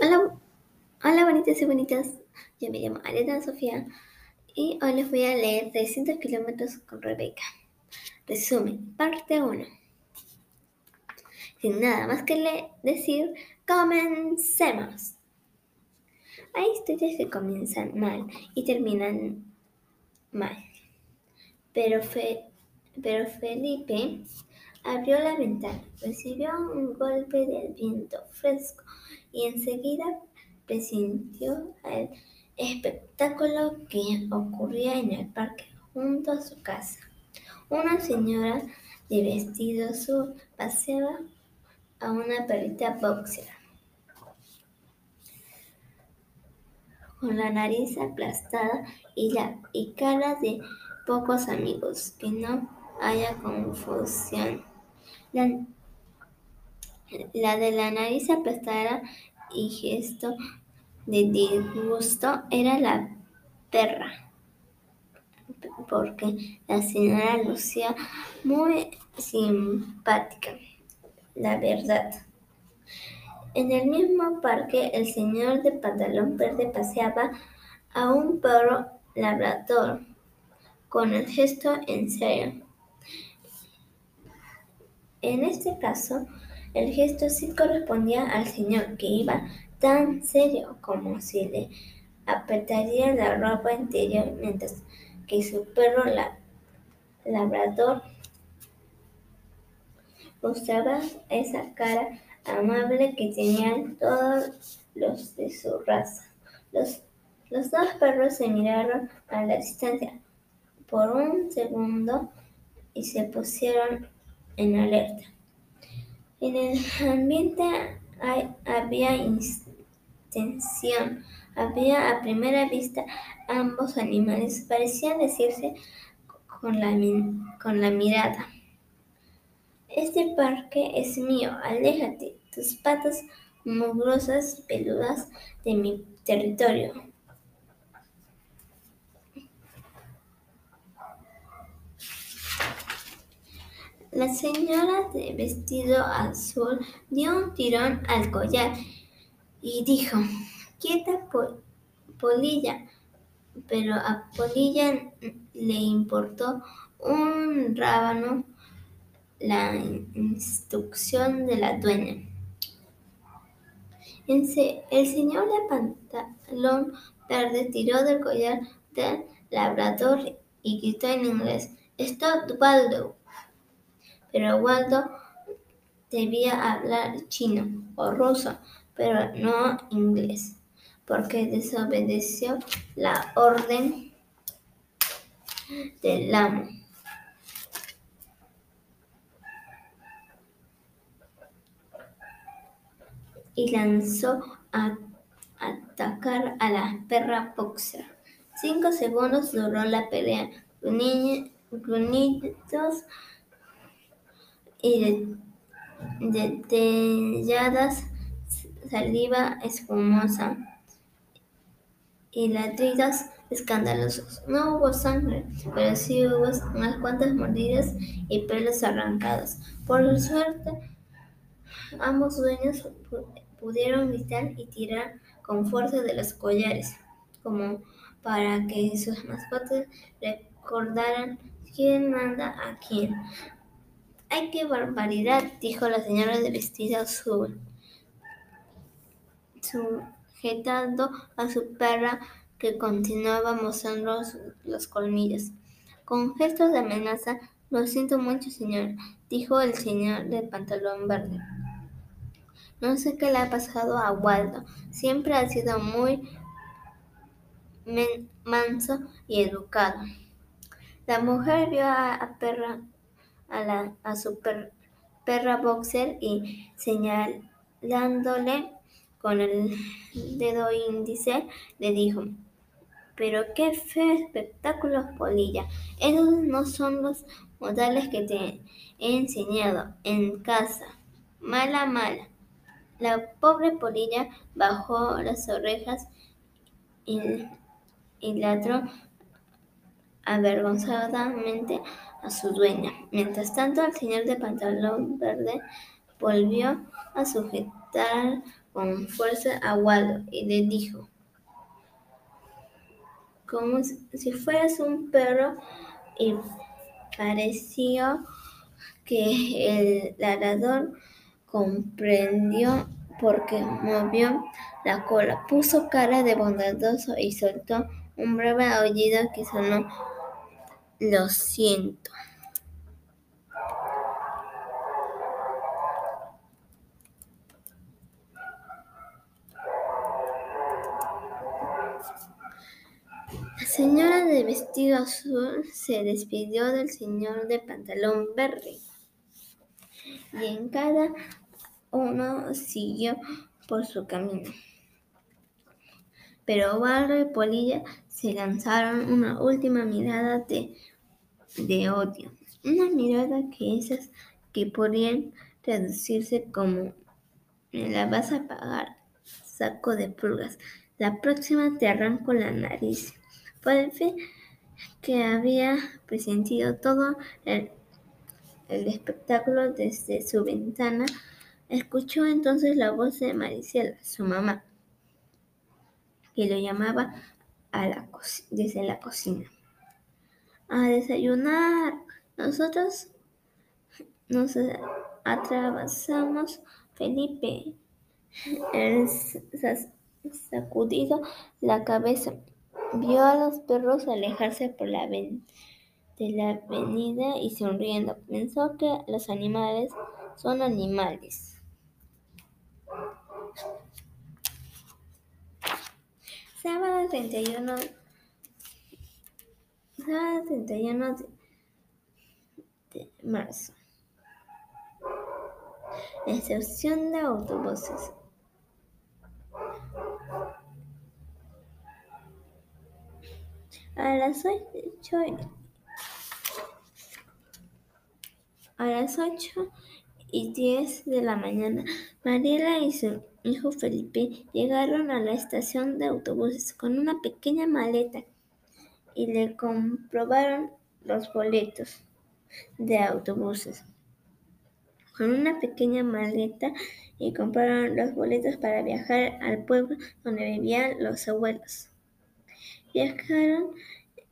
Hola, hola bonitas y bonitas. Yo me llamo Ariana Sofía y hoy les voy a leer 300 kilómetros con Rebeca. Resumen, parte 1. Sin nada más que decir, comencemos. Hay historias que comienzan mal y terminan mal. Pero, pero Felipe abrió la ventana, recibió un golpe del viento fresco y enseguida presintió el espectáculo que ocurría en el parque junto a su casa. Una señora de vestido azul paseaba a una perrita boxer con la nariz aplastada y la y cara de pocos amigos, que no haya confusión. La de la nariz aplastada y gesto de disgusto era la perra, porque la señora lucía muy simpática, la verdad. En el mismo parque, el señor de pantalón verde paseaba a un perro labrador con el gesto en serio. En este caso, el gesto sí correspondía al señor, que iba tan serio como si le apretaría la ropa interior mientras que su perro la, labrador mostraba esa cara amable que tenían todos los de su raza. Los dos perros se miraron a la distancia por un segundo y se pusieron en alerta. En el ambiente había tensión. Había a primera vista ambos animales parecían decirse con la, con la mirada. Este parque es mío, aléjate, tus patas mugrosas peludas de mi territorio. La señora de vestido azul dio un tirón al collar y dijo, quieta Polilla. Pero a Polilla le importó un rábano la instrucción de la dueña. El señor de pantalón verde tiró del collar del labrador y gritó en inglés, Stop Waldo pero Waldo debía hablar chino o ruso, pero no inglés, porque desobedeció la orden del amo. Y lanzó a atacar a la perra boxer. Cinco segundos duró la pelea. Grunitos y detelladas saliva espumosa y ladridos escandalosos. No hubo sangre, pero sí hubo unas cuantas mordidas y pelos arrancados. Por suerte, ambos dueños pudieron gritar y tirar con fuerza de los collares, como para que sus mascotas recordaran quién manda a quién. ¡Ay, qué barbaridad! dijo la señora de vestido azul, sujetando a su perra que continuaba mostrando los colmillos. Con gestos de amenaza, lo siento mucho, señor, dijo el señor de pantalón verde. No sé qué le ha pasado a Waldo. Siempre ha sido muy manso y educado. La mujer vio a, a perra a, su perra boxer y señalándole con el dedo índice le dijo, pero qué feo espectáculo, Polilla. Esos no son los modales que te he enseñado en casa. Mala, mala. La pobre Polilla bajó las orejas y, y ladró avergonzadamente a su dueña. Mientras tanto, el señor de pantalón verde volvió a sujetar con fuerza a Waldo y le dijo, como si fueras un perro, y pareció que el ladrador comprendió porque movió la cola, puso cara de bondadoso y soltó un breve aullido que sonó Lo siento. La señora de vestido azul se despidió del señor de pantalón verde y en cada uno siguió por su camino. Pero Barro y Polilla se lanzaron una última mirada de, odio, una mirada que esas que podían traducirse como la vas a pagar, saco de pulgas. La próxima te arranco la nariz. fin que había presentido todo el, el espectáculo desde su ventana, escuchó entonces la voz de Maricela, su mamá que lo llamaba a la desde la cocina. A desayunar. Nosotros nos atravesamos. Felipe, el sacudido la cabeza, vio a los perros alejarse por la de la avenida y sonriendo pensó que los animales son animales. Sábado 31, sábado 31 de, de marzo. Estación de autobuses. A las 8 a las 8 y 10 de la mañana, Mariela y su hijo Felipe llegaron a la estación de autobuses con una pequeña maleta y le comprobaron los boletos de autobuses. Con una pequeña maleta y compraron los boletos para viajar al pueblo donde vivían los abuelos. Viajaron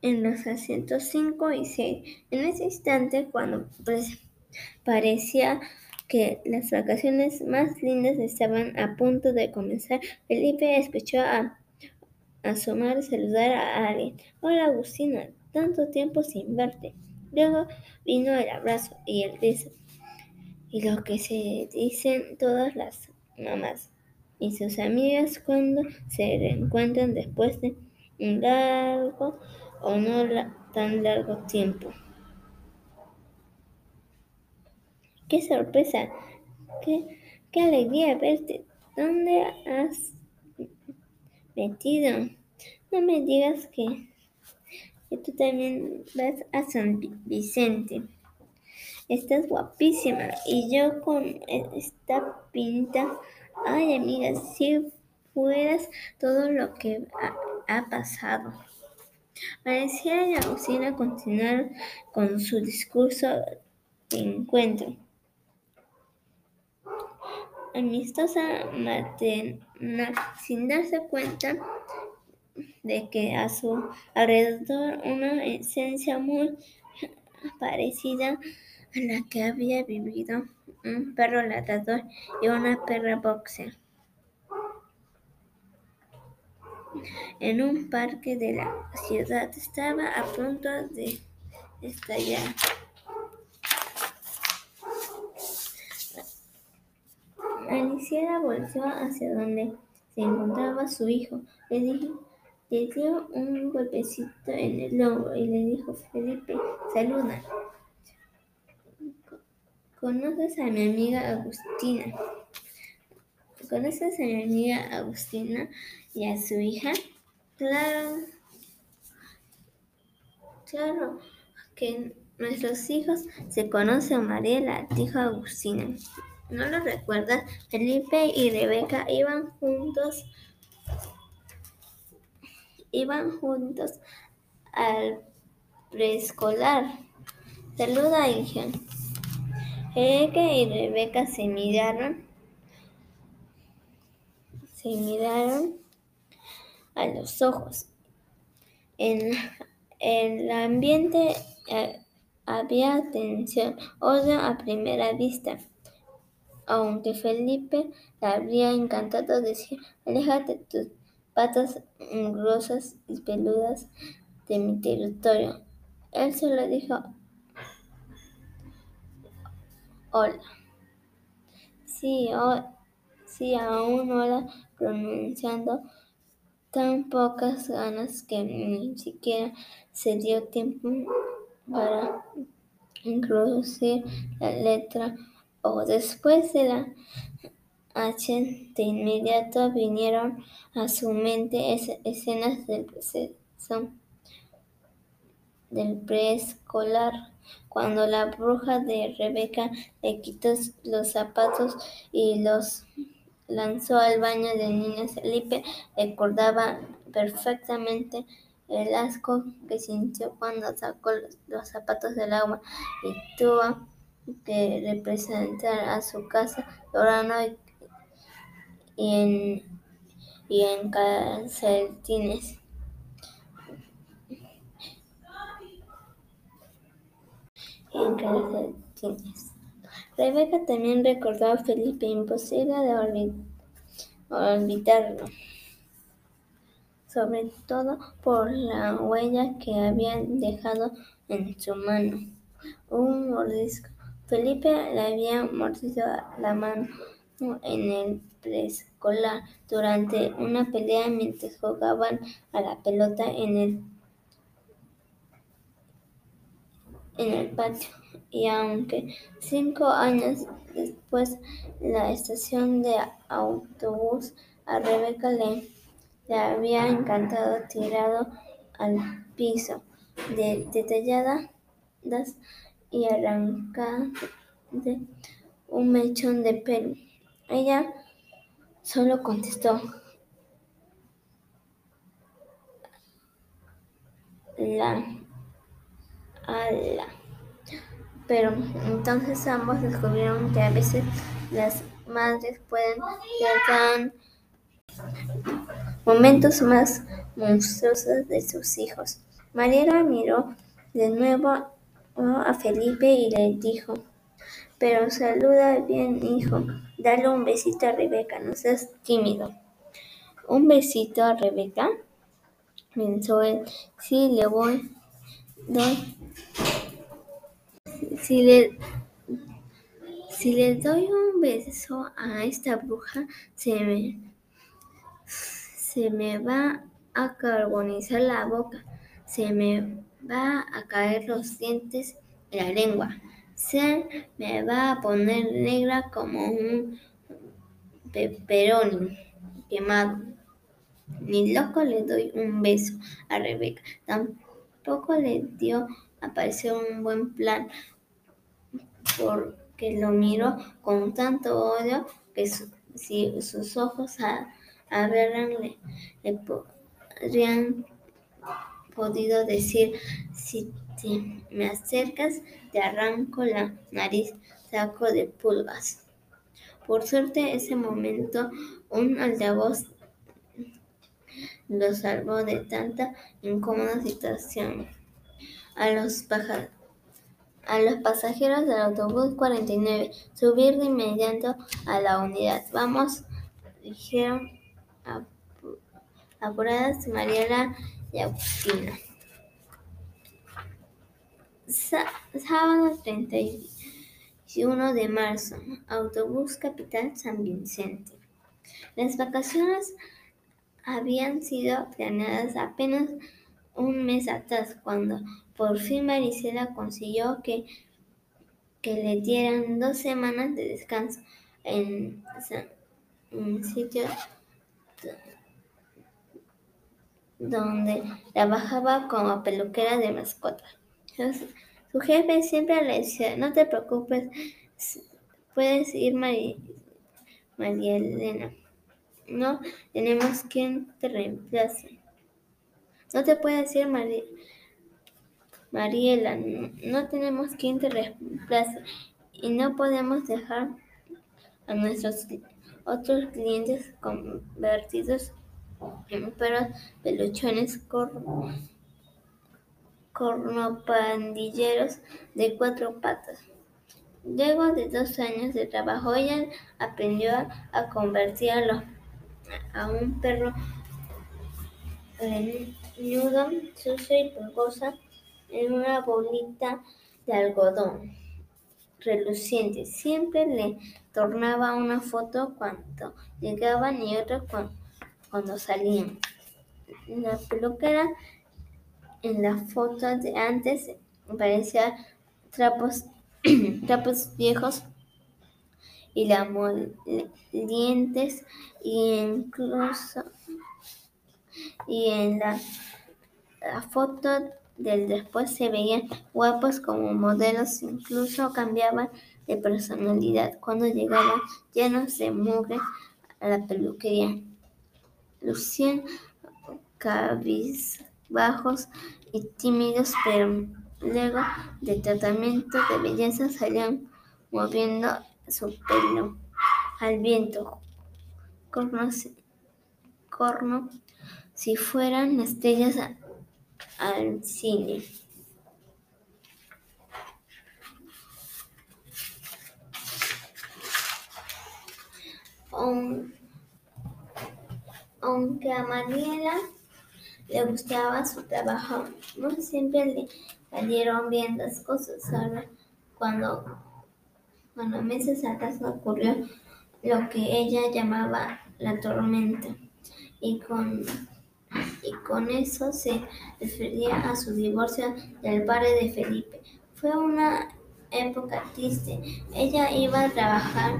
en los asientos 5 y 6. En ese instante, cuando pues, parecía que las vacaciones más lindas estaban a punto de comenzar, Felipe escuchó a asomar saludar a alguien. Hola Agustina, tanto tiempo sin verte. Luego vino el abrazo y el beso. Y lo que se dicen todas las mamás y sus amigas cuando se reencuentran después de un largo o no tan largo tiempo. ¡Qué sorpresa! ¡Qué, alegría verte! ¿Dónde has metido? No me digas que, que tú también vas a San Vicente. Estás guapísima y yo con esta pinta. Ay, amiga, si fueras todo lo que ha, pasado. Parecía y Agustina continuar con su discurso de encuentro amistosa materna sin darse cuenta de que a su alrededor una esencia muy parecida a la que había vivido un perro ladrador y una perra boxer. En un parque de la ciudad estaba a punto de estallar. Alicia volvió hacia donde se encontraba su hijo. Le, dio un golpecito en el hombro y le dijo, Felipe, saluda. ¿Conoces a mi amiga Agustina? ¿Conoces a mi amiga Agustina y a su hija? Claro, claro que nuestros hijos se conocen, Mariela, dijo Agustina. ¿No lo recuerdas? Felipe y Rebeca iban juntos, iban juntos al preescolar. Saluda, hija. Felipe y Rebeca se miraron se miraron a los ojos. En el ambiente eh, había tensión, odio a primera vista. Aunque Felipe le habría encantado decir, aléjate tus patas grosas y peludas de mi territorio. Él solo dijo, hola. Sí, sí, aún hola, pronunciando tan pocas ganas que ni siquiera se dio tiempo para introducir la letra O. Después de la H, de inmediato vinieron a su mente escenas del proceso del preescolar, cuando la bruja de Rebeca le quitó los zapatos y los lanzó al baño de niños. Felipe recordaba perfectamente el asco que sintió cuando sacó los, zapatos del agua y tuvo que representar a su casa llorando y, en, y en calcetines. en calcetines. Rebeca también recordó a Felipe, imposible de olvidarlo, sobre todo por la huella que habían dejado en su mano. Un mordisco. Felipe le había mordido la mano en el preescolar durante una pelea mientras jugaban a la pelota en el en el patio. Y aunque cinco años después la estación de autobús a Rebeca le, le había encantado tirado al piso, de, detalladas y arrancada de un mechón de pelo. Ella solo contestó la. Pero entonces ambos descubrieron que a veces las madres pueden ser momentos más monstruosos de sus hijos. Mariela miró de nuevo a Felipe y le dijo, pero saluda bien, hijo. Dale un besito a Rebeca, no seas tímido. ¿Un besito a Rebeca? Pensó él. Sí, le voy. Doy si le, si le doy un beso a esta bruja, se me, se me va a carbonizar la boca, se me va a caer los dientes y la lengua, se me va a poner negra como un peperoni quemado. Ni loco le doy un beso a Rebeca. Tampoco le dio a parecer un buen plan porque lo miró con tanto odio que si sus ojos le, le podrían podido decir si me acercas te arranco la nariz saco de pulgas por suerte ese momento un altavoz lo salvó de tanta incómoda situación a los a los pasajeros del autobús 49 subir de inmediato a la unidad. Vamos, dijeron apuradas Mariela Agustina. Sábado 31 de marzo, autobús Capital San Vicente. Las vacaciones habían sido planeadas apenas un mes atrás, cuando por fin Marisela consiguió que, que le dieran dos semanas de descanso en un sitio donde trabajaba como peluquera de mascotas. Su jefe siempre le decía, no te preocupes, puedes ir María, Elena. No tenemos quien te reemplace. No te puedes ir María. Mariela, no tenemos quien te reemplace y no podemos dejar a nuestros otros clientes convertidos perros peluchones cornopandilleros de cuatro patas. Luego de dos años de trabajo, ella aprendió a convertirlo a un perro greñudo, sucio y pulgosa en una bolita de algodón reluciente. Siempre le tornaba una foto cuando llegaban y otra cuando, salían. La peluquera en la foto de antes parecía trapos, trapos viejos y la molientes y incluso y en la, la foto del después se veían guapos como modelos, incluso cambiaban de personalidad cuando llegaban llenos de mugre a la peluquería. Lucían cabizbajos y tímidos, pero luego de tratamiento de belleza salían moviendo su pelo al viento, corno, si fueran estrellas al cine. Aunque a Mariela le gustaba su trabajo, no siempre le salieron bien las cosas. Ahora, cuando, cuando meses atrás ocurrió lo que ella llamaba la tormenta, y con y con eso se refería a su divorcio del padre de Felipe. Fue una época triste. Ella iba a trabajar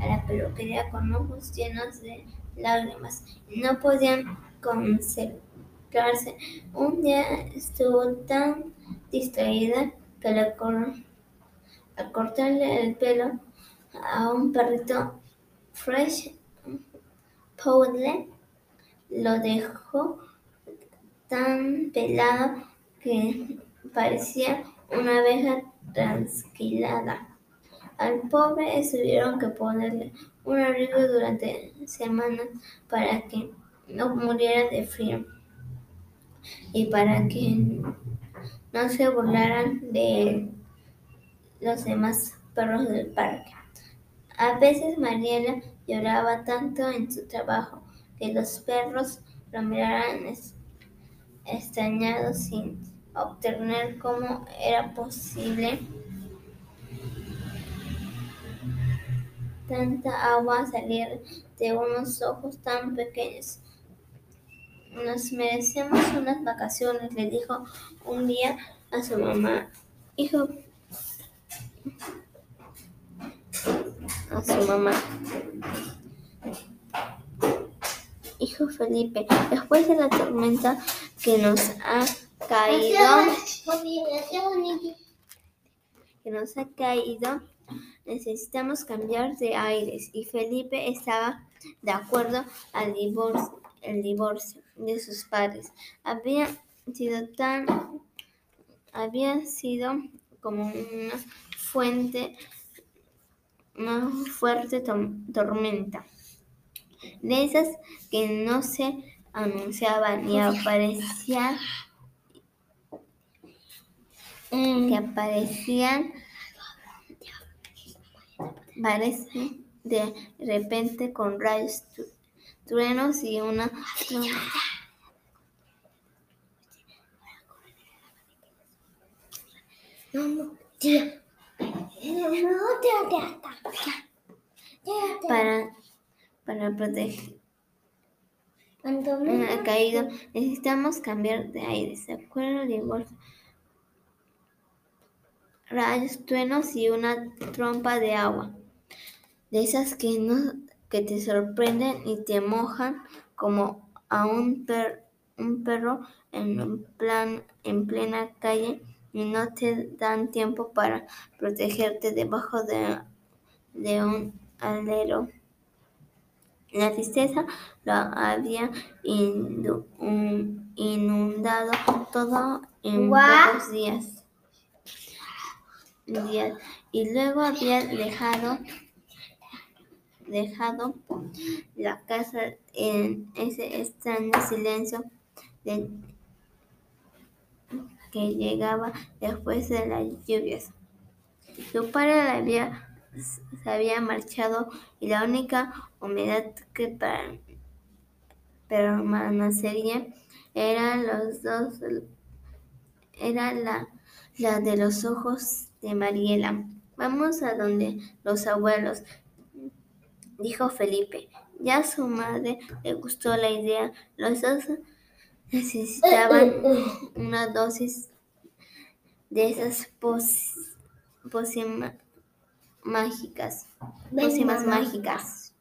a la peluquería con ojos llenos de lágrimas no podían concentrarse. Un día estuvo tan distraída que al cortarle el pelo a un perrito fresh poodle lo dejó tan pelado que parecía una abeja trasquilada. Al pobre tuvieron que ponerle un abrigo durante semanas para que no muriera de frío y para que no se burlaran de los demás perros del parque. A veces Mariela lloraba tanto en su trabajo que los perros lo miraran extrañados sin obtener cómo era posible tanta agua salir de unos ojos tan pequeños. Nos merecemos unas vacaciones, le dijo un día a su mamá. Hijo, a su mamá. Hijo Felipe, después de la tormenta que nos ha caído, que nos ha caído, necesitamos cambiar de aires. Y Felipe estaba de acuerdo al divorcio, el divorcio de sus padres. Había sido tan, había sido como una fuente, una fuerte tormenta de esas que no se anunciaban ni aparecían que aparecían parece de repente con rayos truenos y una para para proteger ha caído, necesitamos cambiar de aire. ¿Se acuerdan de bolsa? Rayos, truenos y una trompa de agua. De esas que no que te sorprenden y te mojan como a un, un perro en, plan, en plena calle y no te dan tiempo para protegerte debajo de, de un alero. La tristeza lo había inundado todo en pocos días, días, y luego había dejado dejado la casa en ese extraño silencio que llegaba después de las lluvias. Su padre había, se había marchado y la única humedad que permanecería era los dos era la, la de los ojos de Mariela. Vamos a donde los abuelos, dijo Felipe. Ya a su madre le gustó la idea. Los dos necesitaban una dosis de esas pócimas mágicas. Pócimas mágicas.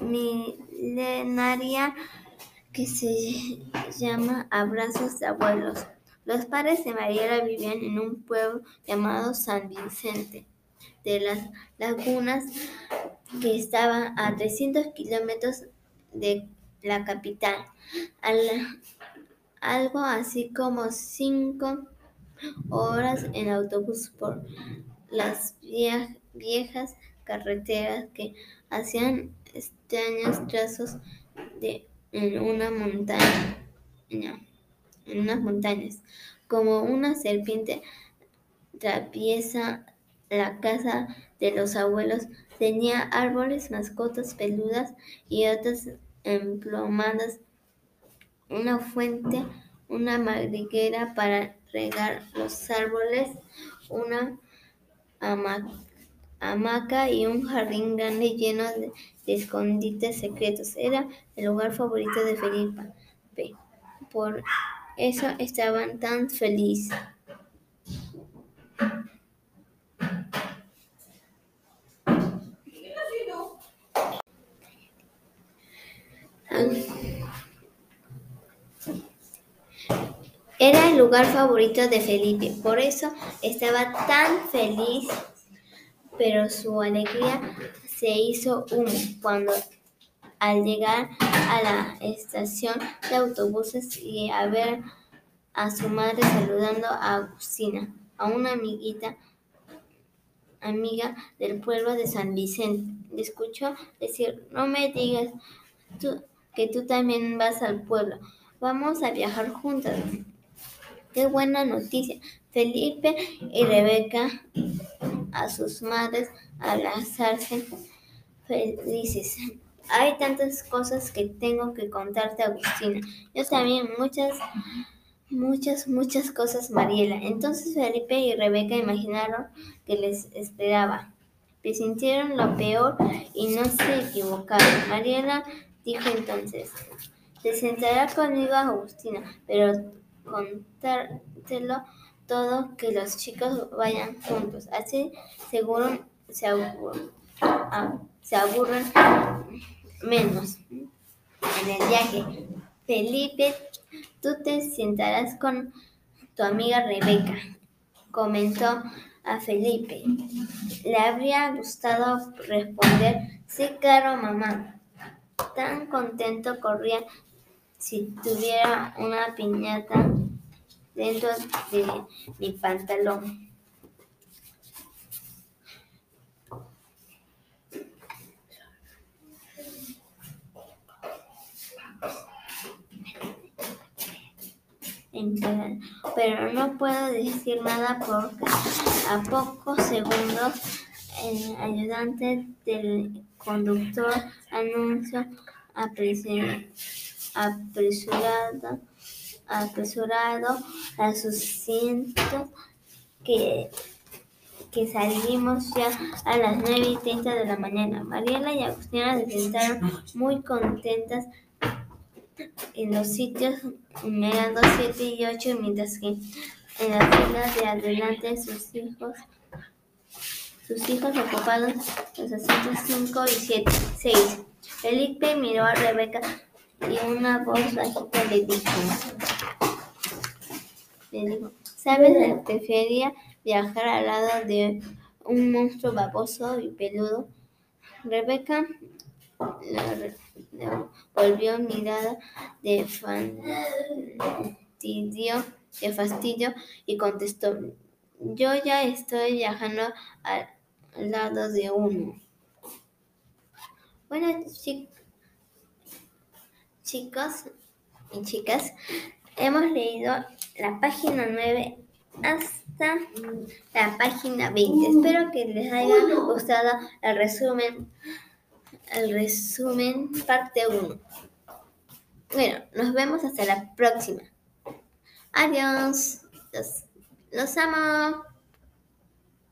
Milenaria que se llama Abrazos de Abuelos. Los padres de Mariela vivían en un pueblo llamado San Vicente de las Lagunas, que estaba a 300 kilómetros de la capital, algo así como 5 horas en autobús por las viejas carreteras que hacían extraños trazos de en una montaña, en unas montañas, como una serpiente traviesa la casa de los abuelos. Tenía árboles, mascotas peludas y otras emplomadas, una fuente, una madriguera para regar los árboles, una hamaca y un jardín grande lleno de escondites secretos. Era el lugar favorito de Felipe. Por eso estaban tan felices. Era el lugar favorito de Felipe, por eso estaba tan feliz, pero su alegría se hizo humo cuando al llegar a la estación de autobuses y a ver a su madre saludando a Agustina, a una amiguita, amiga del pueblo de San Vicente. Le escuchó decir, no me digas que tú también vas al pueblo, vamos a viajar juntas. Qué buena noticia. Felipe y Rebeca a sus madres al alzarse felices. Hay tantas cosas que tengo que contarte, Agustina. Yo también, muchas, muchas, muchas cosas, Mariela. Entonces Felipe y Rebeca imaginaron que les esperaba. sintieron lo peor y no se equivocaron. Mariela dijo entonces, te sentará conmigo, Agustina, pero contártelo todo, que los chicos vayan juntos. Así seguro se aburren se aburren menos en el viaje. Felipe, tú te sentarás con tu amiga Rebeca, comentó a Felipe. Le habría gustado responder, sí, claro, mamá. Tan contento corría si tuviera una piñata dentro de mi pantalón. pero no puedo decir nada porque a pocos segundos el ayudante del conductor anunció apresurado, apresurado a sus cientos que, que salimos ya a las 9 y 30 de la mañana. Mariela y Agustina se sentaron muy contentas en los sitios numerando 7 y 8, mientras que en las filas de adelante sus hijos sus hijos ocupados los asientos 5 y 7, 6. Felipe miró a Rebeca y una voz bajita le dijo, le dijo, ¿sabes? Prefería viajar al lado de un monstruo baboso y peludo. Rebeca volvió mirada de fastidio, de fastidio y contestó, yo ya estoy viajando al lado de uno. Bueno, chicos y chicas, hemos leído la página 9 hasta la página 20. Espero que les haya gustado el resumen, el resumen parte 1. Bueno, nos vemos hasta la próxima. Adiós. Los, los amo.